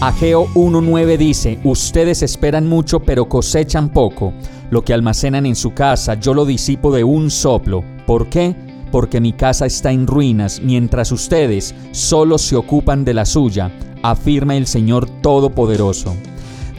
Ageo 1.9 dice, ustedes esperan mucho pero cosechan poco. Lo que almacenan en su casa yo lo disipo de un soplo. ¿Por qué? Porque mi casa está en ruinas, mientras ustedes solo se ocupan de la suya, afirma el Señor Todopoderoso.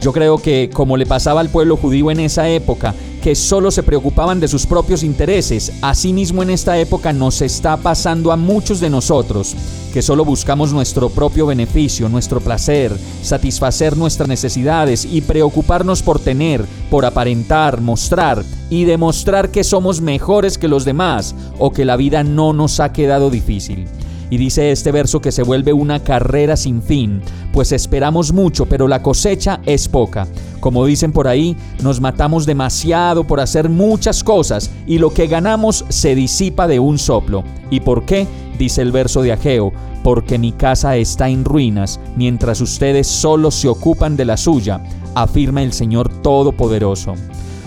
Yo creo que, como le pasaba al pueblo judío en esa época, que solo se preocupaban de sus propios intereses, asimismo en esta época nos está pasando a muchos de nosotros, que solo buscamos nuestro propio beneficio, nuestro placer, satisfacer nuestras necesidades y preocuparnos por tener, por aparentar, mostrar y demostrar que somos mejores que los demás o que la vida no nos ha quedado difícil. Y dice este verso que se vuelve una carrera sin fin, pues esperamos mucho, pero la cosecha es poca. Como dicen por ahí, nos matamos demasiado por hacer muchas cosas y lo que ganamos se disipa de un soplo. ¿Y por qué? Dice el verso de Ageo, porque mi casa está en ruinas, mientras ustedes solo se ocupan de la suya, afirma el Señor Todopoderoso.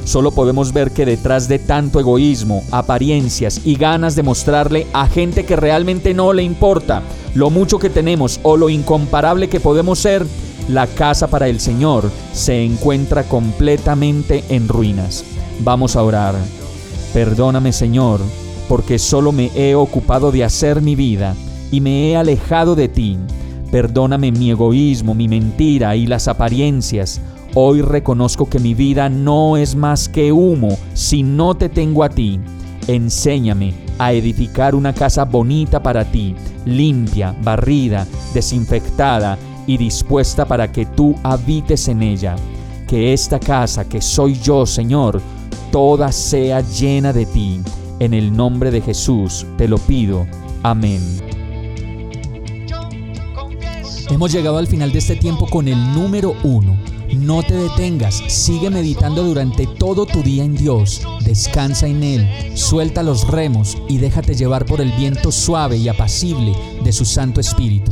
Solo podemos ver que detrás de tanto egoísmo, apariencias y ganas de mostrarle a gente que realmente no le importa lo mucho que tenemos o lo incomparable que podemos ser, la casa para el Señor se encuentra completamente en ruinas. Vamos a orar. Perdóname Señor, porque solo me he ocupado de hacer mi vida y me he alejado de ti. Perdóname mi egoísmo, mi mentira y las apariencias Hoy reconozco que mi vida no es más que humo si no te tengo a ti. Enséñame a edificar una casa bonita para ti, limpia, barrida, desinfectada y dispuesta para que tú habites en ella. Que esta casa que soy yo, Señor, toda sea llena de ti. En el nombre de Jesús te lo pido. Amén. Hemos llegado al final de este tiempo con el número uno no te detengas, sigue meditando durante todo tu día en Dios, descansa en Él, suelta los remos y déjate llevar por el viento suave y apacible de su Santo Espíritu.